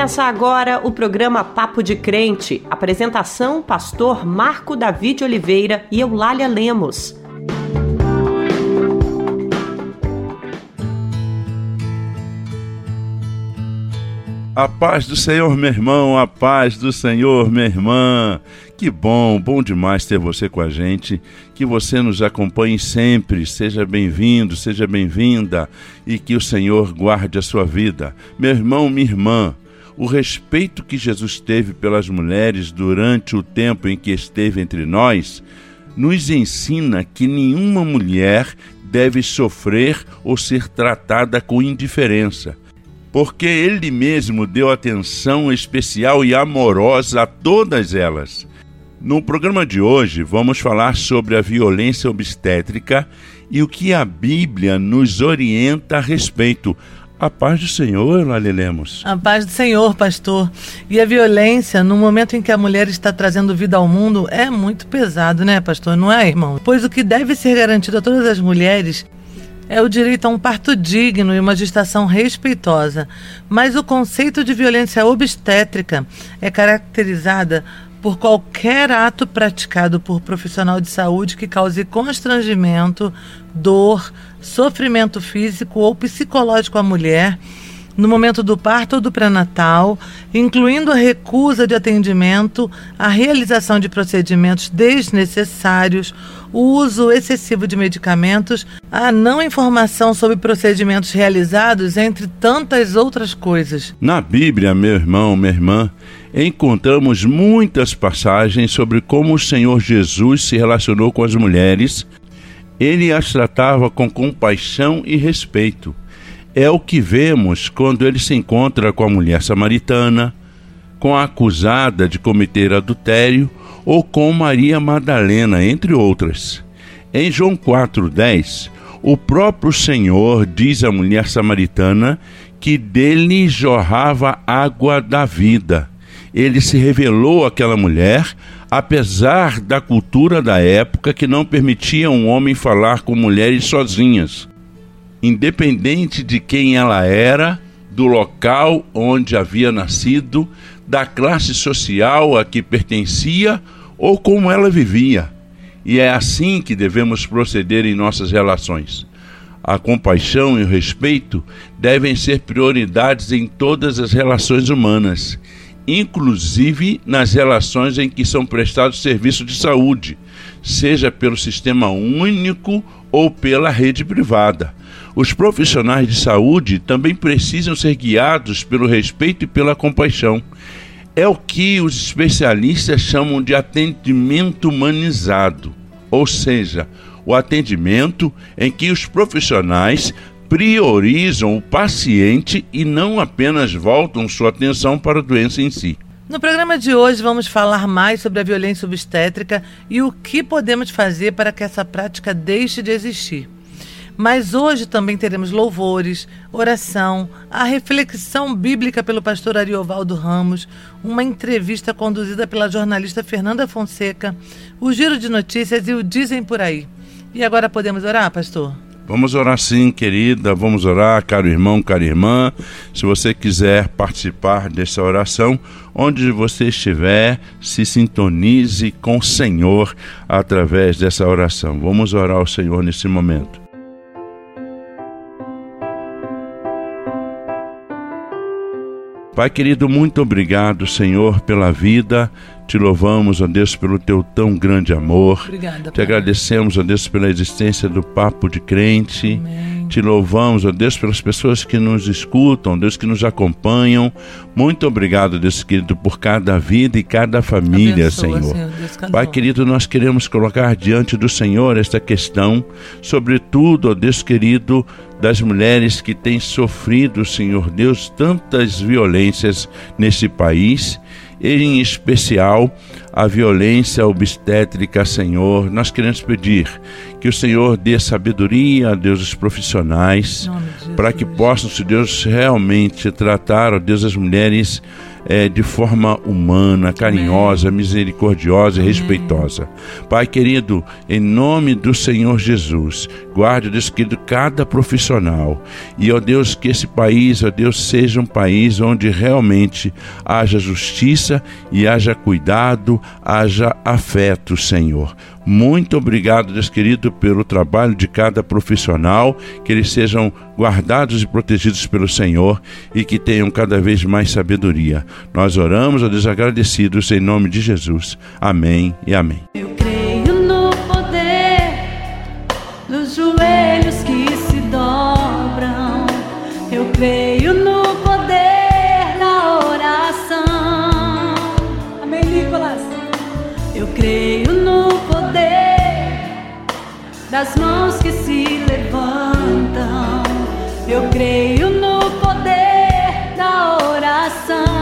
Começa agora o programa Papo de Crente. Apresentação: Pastor Marco David Oliveira e Eulália Lemos. A paz do Senhor, meu irmão, a paz do Senhor, minha irmã. Que bom, bom demais ter você com a gente. Que você nos acompanhe sempre. Seja bem-vindo, seja bem-vinda e que o Senhor guarde a sua vida. Meu irmão, minha irmã, o respeito que Jesus teve pelas mulheres durante o tempo em que esteve entre nós nos ensina que nenhuma mulher deve sofrer ou ser tratada com indiferença porque ele mesmo deu atenção especial e amorosa a todas elas. No programa de hoje, vamos falar sobre a violência obstétrica e o que a Bíblia nos orienta a respeito. A paz do Senhor, Lali Lemos. A paz do Senhor, pastor. E a violência, no momento em que a mulher está trazendo vida ao mundo, é muito pesado, né, pastor? Não é, irmão? Pois o que deve ser garantido a todas as mulheres é o direito a um parto digno e uma gestação respeitosa, mas o conceito de violência obstétrica é caracterizada por qualquer ato praticado por profissional de saúde que cause constrangimento, dor, sofrimento físico ou psicológico à mulher no momento do parto ou do pré-natal, incluindo a recusa de atendimento, a realização de procedimentos desnecessários, o uso excessivo de medicamentos, a não informação sobre procedimentos realizados, entre tantas outras coisas. Na Bíblia, meu irmão, minha irmã, encontramos muitas passagens sobre como o Senhor Jesus se relacionou com as mulheres. Ele as tratava com compaixão e respeito é o que vemos quando ele se encontra com a mulher samaritana, com a acusada de cometer adultério ou com Maria Madalena, entre outras. Em João 4,10, o próprio Senhor diz à mulher samaritana que dele jorrava água da vida. Ele se revelou àquela mulher, apesar da cultura da época que não permitia um homem falar com mulheres sozinhas independente de quem ela era, do local onde havia nascido, da classe social a que pertencia ou como ela vivia. E é assim que devemos proceder em nossas relações. A compaixão e o respeito devem ser prioridades em todas as relações humanas, inclusive nas relações em que são prestados serviços de saúde, seja pelo sistema único ou pela rede privada. Os profissionais de saúde também precisam ser guiados pelo respeito e pela compaixão. É o que os especialistas chamam de atendimento humanizado, ou seja, o atendimento em que os profissionais priorizam o paciente e não apenas voltam sua atenção para a doença em si. No programa de hoje vamos falar mais sobre a violência obstétrica e o que podemos fazer para que essa prática deixe de existir. Mas hoje também teremos louvores, oração, a reflexão bíblica pelo pastor Ariovaldo Ramos, uma entrevista conduzida pela jornalista Fernanda Fonseca, o giro de notícias e o Dizem por aí. E agora podemos orar, pastor? Vamos orar sim, querida. Vamos orar, caro irmão, cara irmã. Se você quiser participar dessa oração, onde você estiver, se sintonize com o Senhor através dessa oração. Vamos orar ao Senhor nesse momento. Pai querido, muito obrigado, Senhor, pela vida. Te louvamos, ó Deus, pelo teu tão grande amor. Obrigada, Te agradecemos, ó Deus, pela existência do Papo de Crente. Amém. Te louvamos, ó Deus, pelas pessoas que nos escutam, Deus, que nos acompanham. Muito obrigado, Deus querido, por cada vida e cada família, Abençoa, Senhor. Senhor Pai querido, nós queremos colocar diante do Senhor esta questão, sobretudo, ó Deus querido, das mulheres que têm sofrido, Senhor Deus, tantas violências nesse país, em especial a violência obstétrica, Senhor. Nós queremos pedir que o Senhor dê sabedoria a Deus os profissionais, para que possam, se Deus realmente tratar, ó Deus, as mulheres é, de forma humana, carinhosa, misericordiosa e respeitosa. Pai querido, em nome do Senhor Jesus, guarde, Deus querido, cada profissional. E, ó Deus, que esse país, ó Deus, seja um país onde realmente haja justiça e haja cuidado, haja afeto, Senhor. Muito obrigado, Deus querido, pelo trabalho de cada profissional, que eles sejam guardados e protegidos pelo Senhor e que tenham cada vez mais sabedoria. Nós oramos, ó Deus, agradecidos em nome de Jesus. Amém e amém. Eu creio no poder dos joelhos que se dobram. Eu creio no das mãos que se levantam. Eu creio no poder da oração.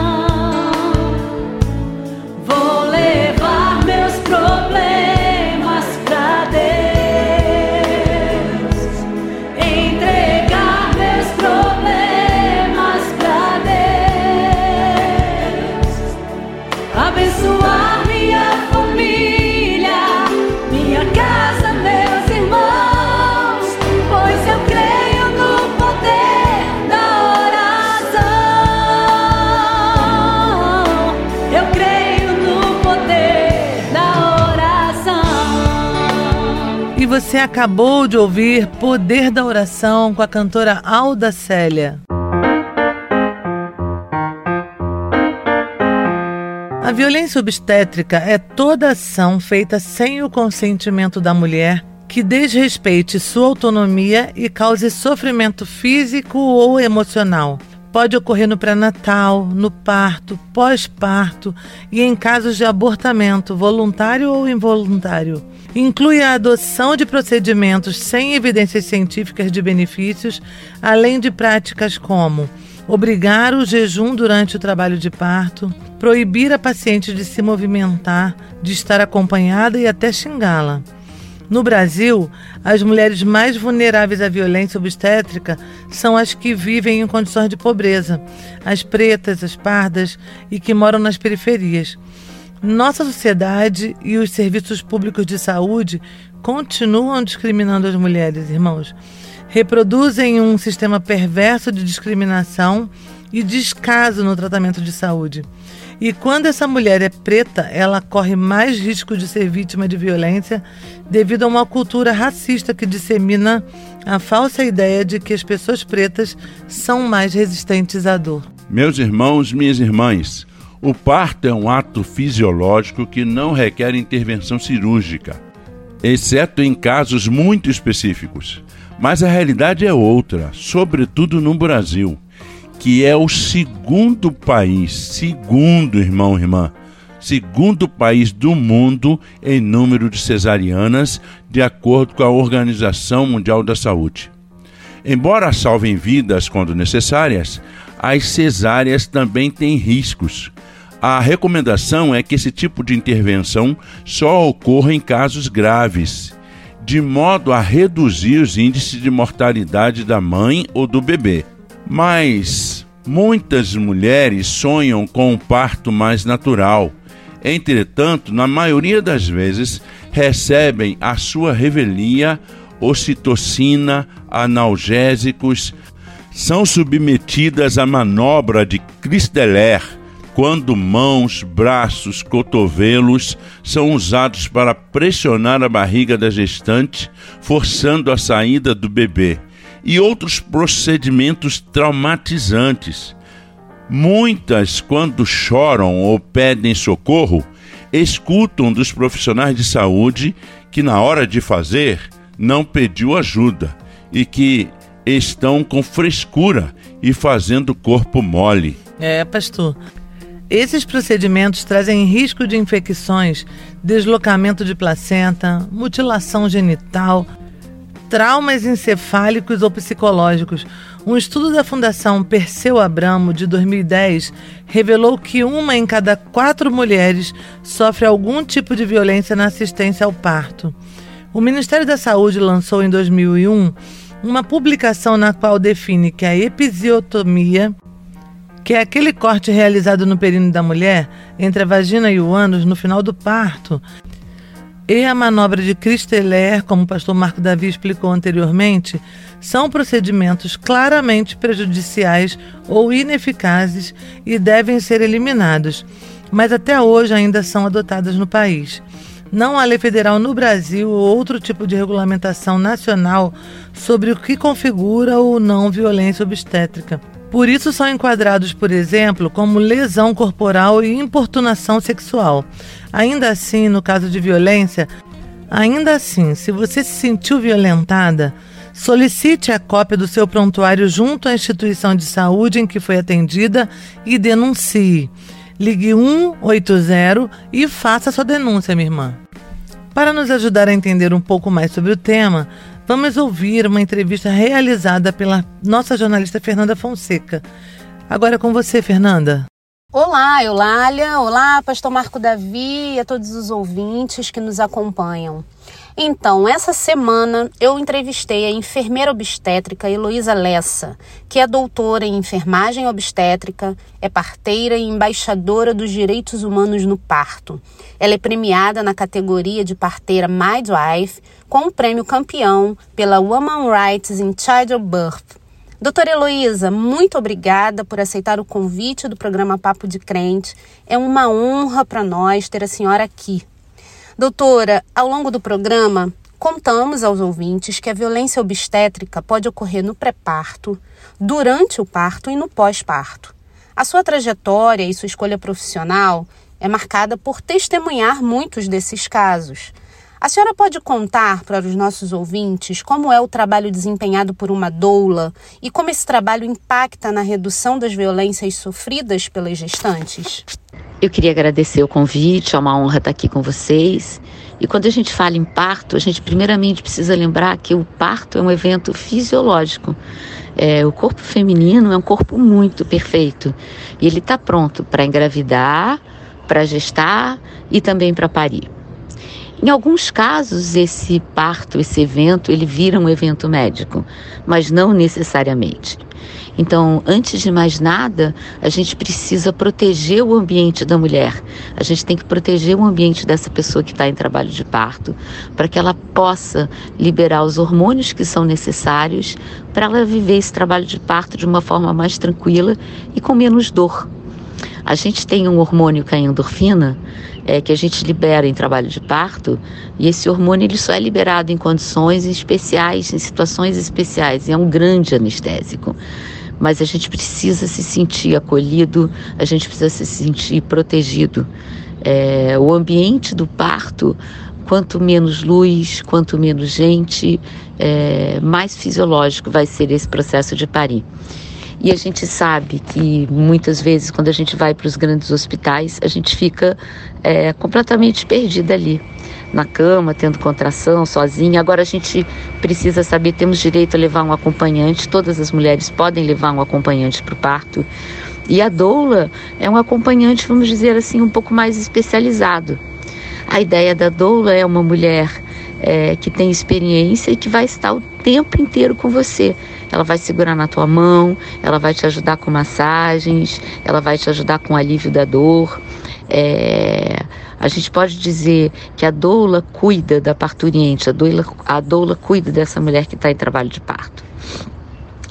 Você acabou de ouvir Poder da Oração com a cantora Alda Célia. A violência obstétrica é toda ação feita sem o consentimento da mulher que desrespeite sua autonomia e cause sofrimento físico ou emocional. Pode ocorrer no pré-natal, no parto, pós-parto e em casos de abortamento voluntário ou involuntário. Inclui a adoção de procedimentos sem evidências científicas de benefícios, além de práticas como obrigar o jejum durante o trabalho de parto, proibir a paciente de se movimentar, de estar acompanhada e até xingá-la. No Brasil, as mulheres mais vulneráveis à violência obstétrica são as que vivem em condições de pobreza, as pretas, as pardas e que moram nas periferias. Nossa sociedade e os serviços públicos de saúde continuam discriminando as mulheres, irmãos. Reproduzem um sistema perverso de discriminação e descaso no tratamento de saúde. E quando essa mulher é preta, ela corre mais risco de ser vítima de violência devido a uma cultura racista que dissemina a falsa ideia de que as pessoas pretas são mais resistentes à dor. Meus irmãos, minhas irmãs, o parto é um ato fisiológico que não requer intervenção cirúrgica, exceto em casos muito específicos. Mas a realidade é outra, sobretudo no Brasil, que é o segundo país, segundo irmão irmã, segundo país do mundo em número de cesarianas, de acordo com a Organização Mundial da Saúde. Embora salvem vidas quando necessárias, as cesáreas também têm riscos. A recomendação é que esse tipo de intervenção só ocorra em casos graves, de modo a reduzir os índices de mortalidade da mãe ou do bebê. Mas muitas mulheres sonham com um parto mais natural. Entretanto, na maioria das vezes, recebem a sua revelia, ocitocina, analgésicos, são submetidas à manobra de Christeller, quando mãos, braços, cotovelos são usados para pressionar a barriga da gestante, forçando a saída do bebê, e outros procedimentos traumatizantes. Muitas, quando choram ou pedem socorro, escutam dos profissionais de saúde que, na hora de fazer, não pediu ajuda e que estão com frescura e fazendo o corpo mole. É, pastor. Esses procedimentos trazem risco de infecções, deslocamento de placenta, mutilação genital, traumas encefálicos ou psicológicos. Um estudo da Fundação Perseu Abramo de 2010 revelou que uma em cada quatro mulheres sofre algum tipo de violência na assistência ao parto. O Ministério da Saúde lançou em 2001 uma publicação na qual define que a episiotomia, que é aquele corte realizado no períneo da mulher entre a vagina e o ânus no final do parto, e a manobra de Christeler, como o pastor Marco Davi explicou anteriormente, são procedimentos claramente prejudiciais ou ineficazes e devem ser eliminados, mas até hoje ainda são adotadas no país. Não há lei federal no Brasil ou outro tipo de regulamentação nacional sobre o que configura ou não violência obstétrica. Por isso são enquadrados, por exemplo, como lesão corporal e importunação sexual. Ainda assim, no caso de violência, ainda assim, se você se sentiu violentada, solicite a cópia do seu prontuário junto à instituição de saúde em que foi atendida e denuncie. Ligue 180 e faça sua denúncia, minha irmã. Para nos ajudar a entender um pouco mais sobre o tema, Vamos ouvir uma entrevista realizada pela nossa jornalista Fernanda Fonseca. Agora é com você, Fernanda. Olá, Eulália. Olá, Pastor Marco Davi e a todos os ouvintes que nos acompanham. Então, essa semana eu entrevistei a enfermeira obstétrica Heloísa Lessa, que é doutora em enfermagem obstétrica, é parteira e embaixadora dos direitos humanos no parto. Ela é premiada na categoria de parteira Midwife com o prêmio campeão pela Women Rights in Childbirth. Doutora Heloísa, muito obrigada por aceitar o convite do programa Papo de Crente. É uma honra para nós ter a senhora aqui. Doutora, ao longo do programa, contamos aos ouvintes que a violência obstétrica pode ocorrer no pré-parto, durante o parto e no pós-parto. A sua trajetória e sua escolha profissional é marcada por testemunhar muitos desses casos. A senhora pode contar para os nossos ouvintes como é o trabalho desempenhado por uma doula e como esse trabalho impacta na redução das violências sofridas pelas gestantes? Eu queria agradecer o convite, é uma honra estar aqui com vocês. E quando a gente fala em parto, a gente primeiramente precisa lembrar que o parto é um evento fisiológico. É, o corpo feminino é um corpo muito perfeito e ele está pronto para engravidar, para gestar e também para parir. Em alguns casos, esse parto, esse evento, ele vira um evento médico, mas não necessariamente. Então, antes de mais nada, a gente precisa proteger o ambiente da mulher. A gente tem que proteger o ambiente dessa pessoa que está em trabalho de parto, para que ela possa liberar os hormônios que são necessários para ela viver esse trabalho de parto de uma forma mais tranquila e com menos dor. A gente tem um hormônio que é a endorfina, é, que a gente libera em trabalho de parto, e esse hormônio ele só é liberado em condições especiais, em situações especiais, e é um grande anestésico. Mas a gente precisa se sentir acolhido, a gente precisa se sentir protegido. É, o ambiente do parto, quanto menos luz, quanto menos gente, é, mais fisiológico vai ser esse processo de parir. E a gente sabe que muitas vezes, quando a gente vai para os grandes hospitais, a gente fica é, completamente perdida ali, na cama, tendo contração, sozinha. Agora a gente precisa saber: temos direito a levar um acompanhante, todas as mulheres podem levar um acompanhante para o parto. E a doula é um acompanhante, vamos dizer assim, um pouco mais especializado. A ideia da doula é uma mulher é, que tem experiência e que vai estar o tempo inteiro com você ela vai segurar na tua mão, ela vai te ajudar com massagens, ela vai te ajudar com alívio da dor. É, a gente pode dizer que a doula cuida da parturiente, a doula, a doula cuida dessa mulher que está em trabalho de parto.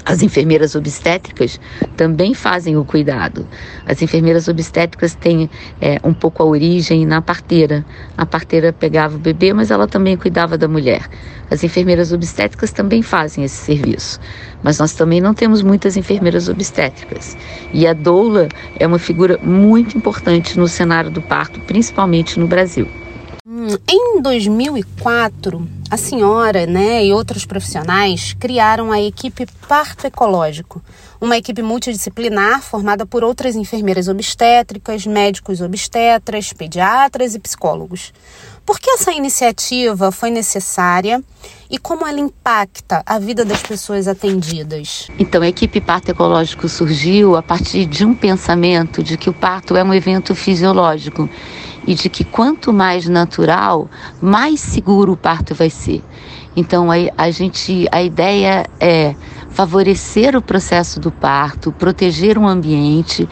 As enfermeiras obstétricas também fazem o cuidado. As enfermeiras obstétricas têm é, um pouco a origem na parteira. A parteira pegava o bebê, mas ela também cuidava da mulher. As enfermeiras obstétricas também fazem esse serviço. Mas nós também não temos muitas enfermeiras obstétricas. E a doula é uma figura muito importante no cenário do parto, principalmente no Brasil. Em 2004, a senhora né, e outros profissionais criaram a equipe Parto Ecológico, uma equipe multidisciplinar formada por outras enfermeiras obstétricas, médicos obstetras, pediatras e psicólogos. Por que essa iniciativa foi necessária e como ela impacta a vida das pessoas atendidas? Então, a equipe Parto Ecológico surgiu a partir de um pensamento de que o parto é um evento fisiológico e de que quanto mais natural, mais seguro o parto vai ser. Então, a, a gente, a ideia é favorecer o processo do parto, proteger um ambiente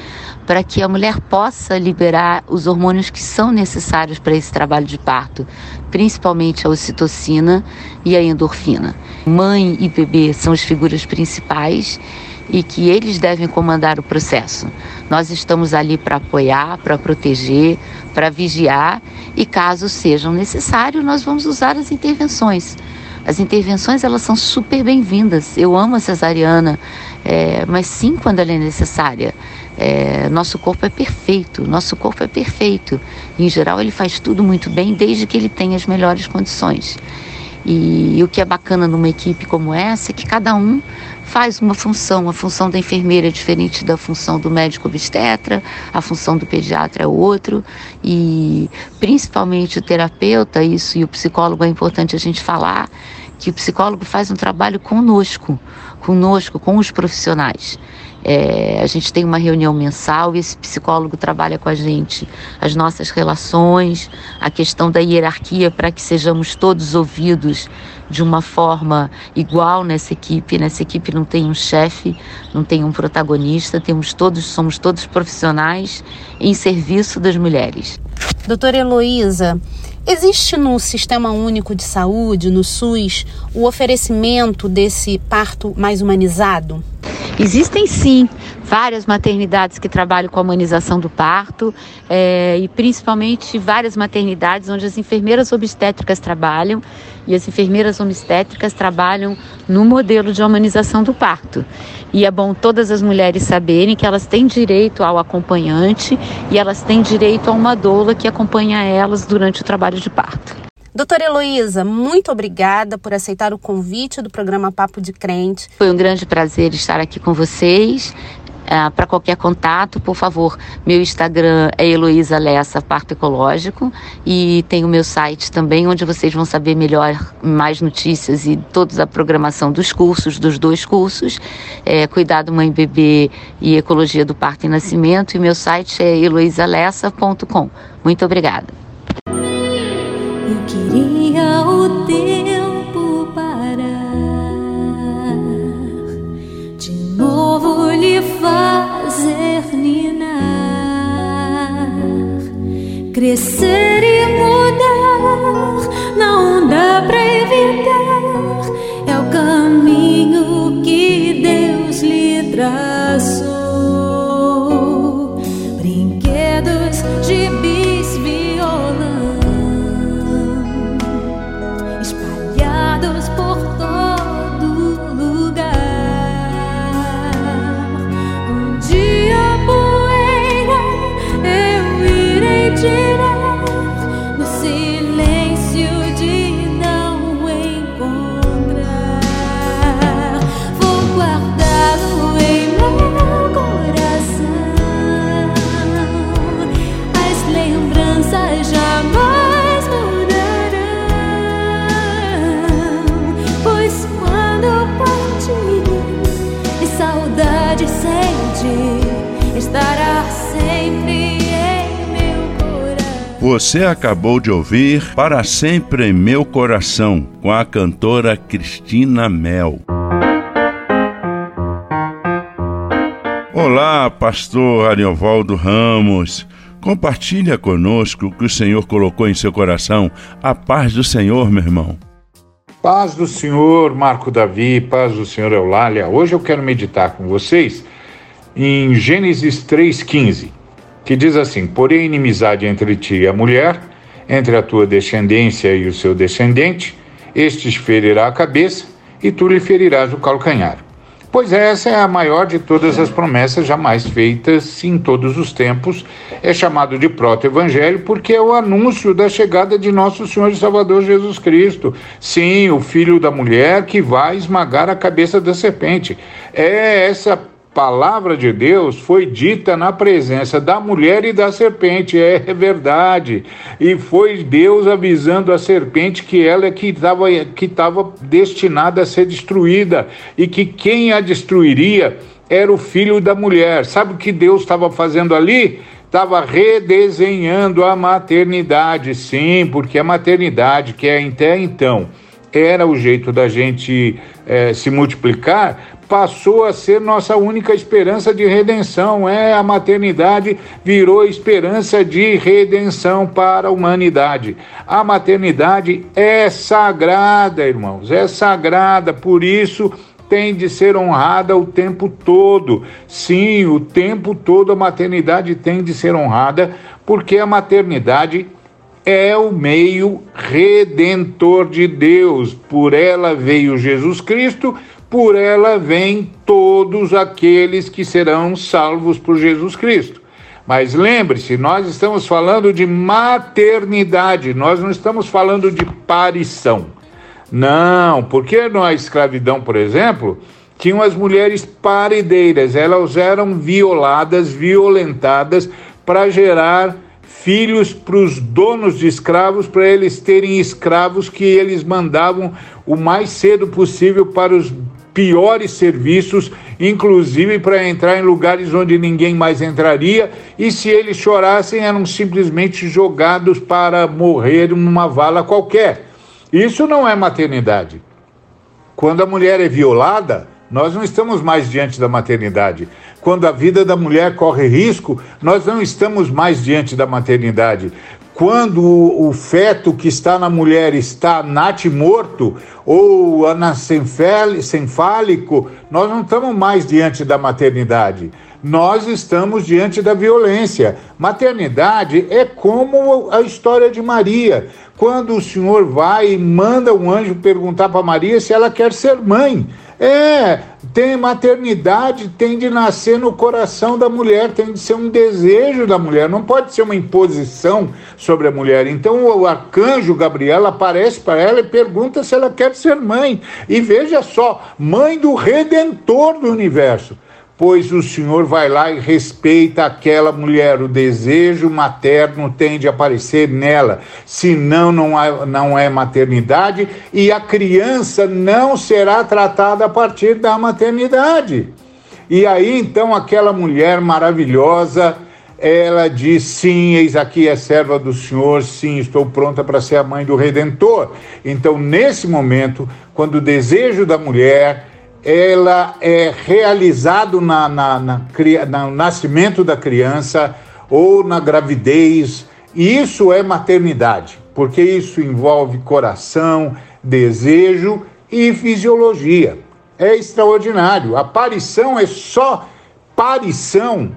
para que a mulher possa liberar os hormônios que são necessários para esse trabalho de parto, principalmente a ocitocina e a endorfina. Mãe e bebê são as figuras principais e que eles devem comandar o processo. Nós estamos ali para apoiar, para proteger, para vigiar e caso sejam necessários, nós vamos usar as intervenções. As intervenções elas são super bem-vindas. Eu amo a cesariana, é, mas sim quando ela é necessária. É, nosso corpo é perfeito, nosso corpo é perfeito. Em geral, ele faz tudo muito bem, desde que ele tenha as melhores condições. E, e o que é bacana numa equipe como essa é que cada um faz uma função. A função da enfermeira é diferente da função do médico obstetra, a função do pediatra é outro, e principalmente o terapeuta, isso e o psicólogo é importante a gente falar, que o psicólogo faz um trabalho conosco, conosco, com os profissionais. É, a gente tem uma reunião mensal e esse psicólogo trabalha com a gente as nossas relações, a questão da hierarquia para que sejamos todos ouvidos de uma forma igual nessa equipe. Nessa equipe não tem um chefe, não tem um protagonista, temos todos, somos todos profissionais em serviço das mulheres. Doutora Heloísa, existe no Sistema Único de Saúde, no SUS, o oferecimento desse parto mais humanizado? Existem sim várias maternidades que trabalham com a humanização do parto é, e principalmente várias maternidades onde as enfermeiras obstétricas trabalham e as enfermeiras obstétricas trabalham no modelo de humanização do parto. E é bom todas as mulheres saberem que elas têm direito ao acompanhante e elas têm direito a uma doula que acompanha elas durante o trabalho de parto. Doutora Heloísa, muito obrigada por aceitar o convite do programa Papo de Crente. Foi um grande prazer estar aqui com vocês. Uh, para qualquer contato, por favor, meu Instagram é Heloísa Lessa Parto Ecológico e tem o meu site também, onde vocês vão saber melhor, mais notícias e toda a programação dos cursos, dos dois cursos, é, Cuidado Mãe Bebê e Ecologia do Parto e Nascimento, e meu site é heloisalessa.com. Muito obrigada. Queria o tempo parar, de novo lhe fazer ninar, crescer e mudar. Não dá pra evitar, é o caminho que Deus lhe traçou. Você acabou de ouvir Para Sempre em Meu Coração, com a cantora Cristina Mel. Olá, pastor Ariovaldo Ramos. Compartilha conosco o que o Senhor colocou em seu coração. A paz do Senhor, meu irmão. Paz do Senhor, Marco Davi, paz do Senhor Eulália. Hoje eu quero meditar com vocês em Gênesis 3,15 que diz assim: Porém, inimizade entre ti e a mulher, entre a tua descendência e o seu descendente, este te ferirá a cabeça e tu lhe ferirás o calcanhar. Pois essa é a maior de todas as promessas jamais feitas em todos os tempos. É chamado de proto-evangelho porque é o anúncio da chegada de nosso Senhor e Salvador Jesus Cristo. Sim, o filho da mulher que vai esmagar a cabeça da serpente. É essa palavra de Deus foi dita na presença da mulher e da serpente, é verdade. E foi Deus avisando a serpente que ela é que estava que estava destinada a ser destruída e que quem a destruiria era o filho da mulher. Sabe o que Deus estava fazendo ali? Estava redesenhando a maternidade, sim, porque a maternidade, que é até então era o jeito da gente é, se multiplicar, passou a ser nossa única esperança de redenção. É, a maternidade virou esperança de redenção para a humanidade. A maternidade é sagrada, irmãos, é sagrada, por isso tem de ser honrada o tempo todo. Sim, o tempo todo a maternidade tem de ser honrada, porque a maternidade é o meio redentor de Deus. Por ela veio Jesus Cristo por ela vêm todos aqueles que serão salvos por Jesus Cristo. Mas lembre-se, nós estamos falando de maternidade, nós não estamos falando de parição. Não, porque na escravidão, por exemplo, tinham as mulheres parideiras, elas eram violadas, violentadas para gerar filhos para os donos de escravos, para eles terem escravos que eles mandavam o mais cedo possível para os piores serviços, inclusive para entrar em lugares onde ninguém mais entraria, e se eles chorassem, eram simplesmente jogados para morrer numa vala qualquer. Isso não é maternidade. Quando a mulher é violada, nós não estamos mais diante da maternidade. Quando a vida da mulher corre risco, nós não estamos mais diante da maternidade quando o, feto que está na mulher está natimorto ou anancefálico, nós não estamos mais diante da maternidade. Nós estamos diante da violência. Maternidade é como a história de Maria. Quando o Senhor vai e manda um anjo perguntar para Maria se ela quer ser mãe. É, tem maternidade, tem de nascer no coração da mulher, tem de ser um desejo da mulher, não pode ser uma imposição sobre a mulher. Então o arcanjo Gabriel aparece para ela e pergunta se ela quer ser mãe. E veja só, mãe do redentor do universo pois o Senhor vai lá e respeita aquela mulher. O desejo materno tem de aparecer nela, senão não, há, não é maternidade e a criança não será tratada a partir da maternidade. E aí então aquela mulher maravilhosa. Ela diz: Sim, eis aqui é serva do Senhor, sim, estou pronta para ser a mãe do Redentor. Então, nesse momento, quando o desejo da mulher ela é realizado na, na, na, no nascimento da criança ou na gravidez. E isso é maternidade, porque isso envolve coração, desejo e fisiologia. É extraordinário. A parição é só parição,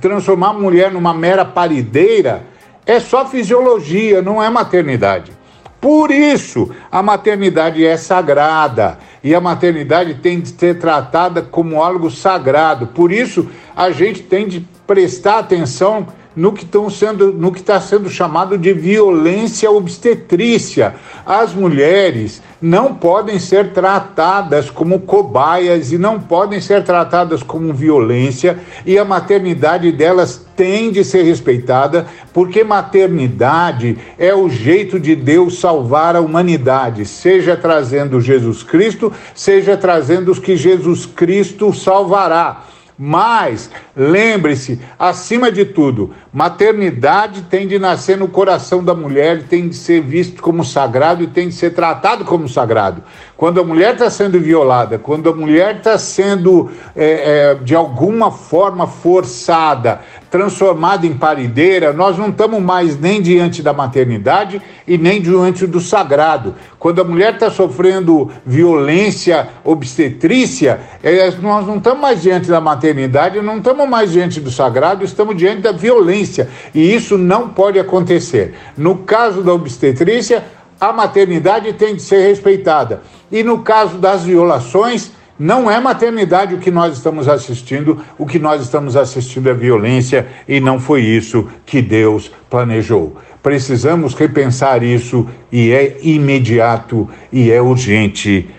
transformar a mulher numa mera parideira, é só fisiologia, não é maternidade. Por isso, a maternidade é sagrada e a maternidade tem de ser tratada como algo sagrado. Por isso, a gente tem de prestar atenção no que estão sendo, no que está sendo chamado de violência obstetrícia. As mulheres não podem ser tratadas como cobaias e não podem ser tratadas como violência e a maternidade delas tem de ser respeitada, porque maternidade é o jeito de Deus salvar a humanidade, seja trazendo Jesus Cristo, seja trazendo os que Jesus Cristo salvará. Mas, lembre-se, acima de tudo, maternidade tem de nascer no coração da mulher, tem de ser visto como sagrado e tem de ser tratado como sagrado. Quando a mulher está sendo violada, quando a mulher está sendo, é, é, de alguma forma, forçada, transformada em parideira, nós não estamos mais nem diante da maternidade e nem diante do sagrado. Quando a mulher está sofrendo violência obstetrícia, é, nós não estamos mais diante da maternidade, não estamos mais diante do sagrado, estamos diante da violência. E isso não pode acontecer. No caso da obstetrícia, a maternidade tem de ser respeitada. E no caso das violações, Não é maternidade o que nós estamos assistindo, o que nós estamos assistindo é violência e não foi isso que Deus planejou. Precisamos repensar isso e é imediato e é urgente.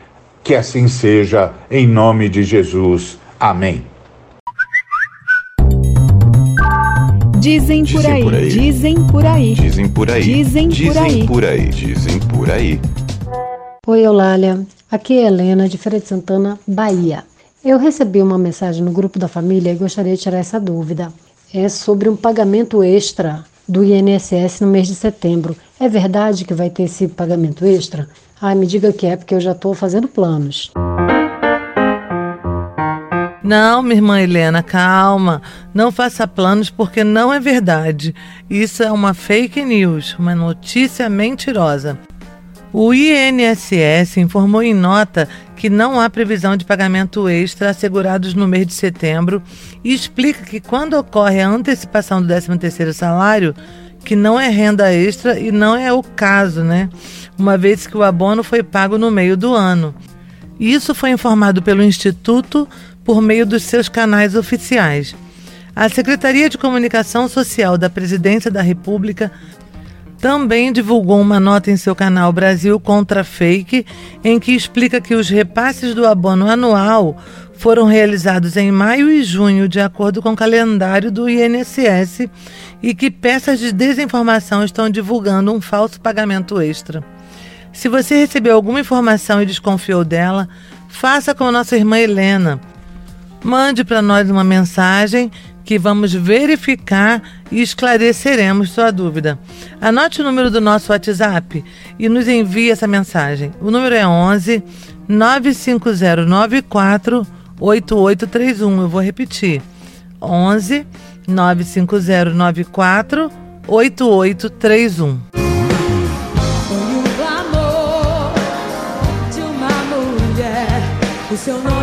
Que assim seja, em nome de Jesus. Amém. Dizem por aí, dizem por aí, dizem por aí, dizem por aí, dizem por aí, dizem por aí. Oi, Eulália. Aqui é Helena, de Feira de Santana, Bahia. Eu recebi uma mensagem no grupo da família e gostaria de tirar essa dúvida. É sobre um pagamento extra do INSS no mês de setembro. É verdade que vai ter esse pagamento extra? Ai, me diga que é, porque eu já estou fazendo planos. Não, minha irmã Helena, calma. Não faça planos porque não é verdade. Isso é uma fake news, uma notícia mentirosa. O INSS informou em nota que não há previsão de pagamento extra assegurados no mês de setembro e explica que quando ocorre a antecipação do 13º salário, que não é renda extra e não é o caso, né? Uma vez que o abono foi pago no meio do ano. Isso foi informado pelo Instituto por meio dos seus canais oficiais. A Secretaria de Comunicação Social da Presidência da República também divulgou uma nota em seu canal Brasil Contra Fake, em que explica que os repasses do abono anual foram realizados em maio e junho, de acordo com o calendário do INSS, e que peças de desinformação estão divulgando um falso pagamento extra. Se você recebeu alguma informação e desconfiou dela, faça como nossa irmã Helena. Mande para nós uma mensagem que vamos verificar e esclareceremos sua dúvida. Anote o número do nosso WhatsApp e nos envie essa mensagem. O número é 11 95094 8831. Eu vou repetir. 11 95094 8831. O seu nome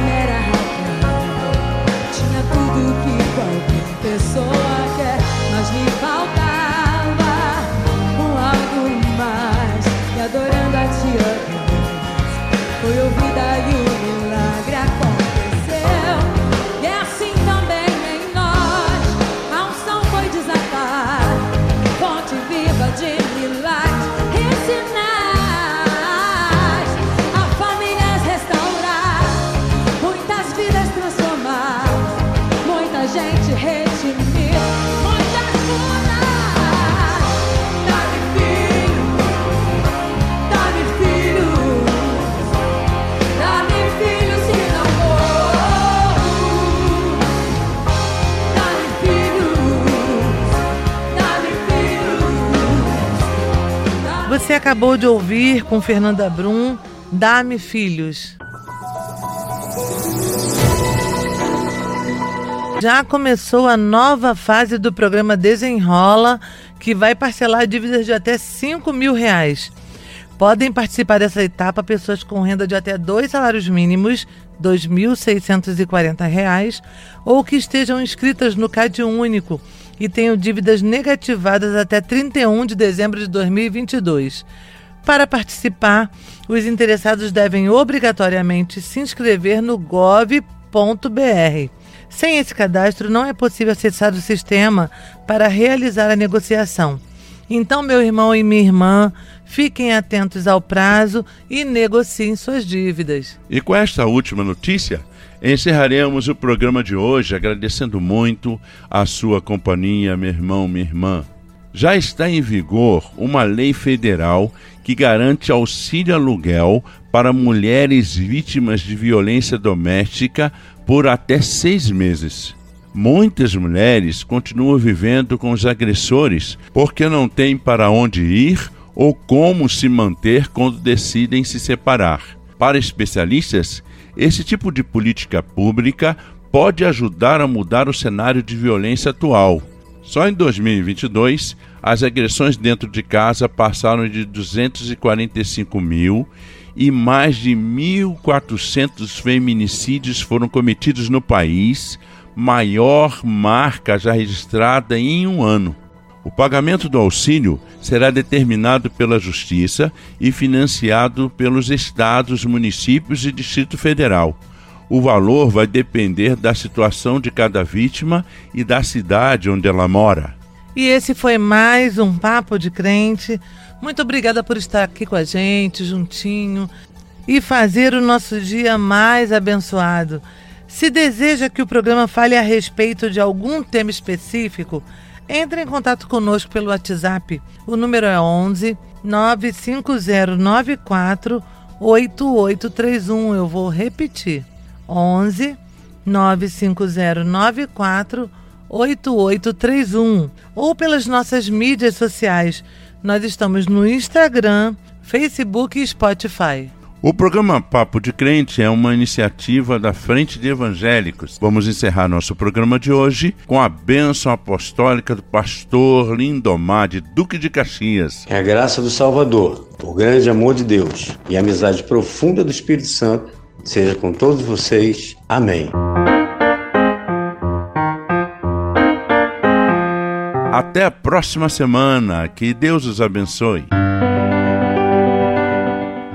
acabou de ouvir com Fernanda Brum, Dá-me Filhos. Já começou a nova fase do programa Desenrola, que vai parcelar dívidas de até 5 mil reais. Podem participar dessa etapa pessoas com renda de até dois salários mínimos, R$ 2.640, ou que estejam inscritas no CAD Único e tenham dívidas negativadas até 31 de dezembro de 2022. Para participar, os interessados devem obrigatoriamente se inscrever no gov.br. Sem esse cadastro, não é possível acessar o sistema para realizar a negociação. Então, meu irmão e minha irmã, fiquem atentos ao prazo e negociem suas dívidas. E com esta última notícia, encerraremos o programa de hoje agradecendo muito a sua companhia, meu irmão, minha irmã. Já está em vigor uma lei federal que garante auxílio aluguel para mulheres vítimas de violência doméstica por até seis meses. Muitas mulheres continuam vivendo com os agressores porque não têm para onde ir ou como se manter quando decidem se separar. Para especialistas, esse tipo de política pública pode ajudar a mudar o cenário de violência atual. Só em 2022, as agressões dentro de casa passaram de 245 mil e mais de 1.400 feminicídios foram cometidos no país, maior marca já registrada em um ano. O pagamento do auxílio será determinado pela Justiça e financiado pelos estados, municípios e Distrito Federal. O valor vai depender da situação de cada vítima e da cidade onde ela mora. E esse foi mais um Papo de Crente. Muito obrigada por estar aqui com a gente, juntinho, e fazer o nosso dia mais abençoado. Se deseja que o programa fale a respeito de algum tema específico, entre em contato conosco pelo WhatsApp. O número é 11 95094 8831. Eu vou repetir. 11 95094 8831 ou pelas nossas mídias sociais. Nós estamos no Instagram, Facebook e Spotify. O programa Papo de Crente é uma iniciativa da Frente de Evangélicos. Vamos encerrar nosso programa de hoje com a bênção apostólica do pastor Lindomar de Duque de Caxias. É a graça do Salvador, o grande amor de Deus e a amizade profunda do Espírito Santo seja com todos vocês. Amém. Até a próxima semana. Que Deus os abençoe.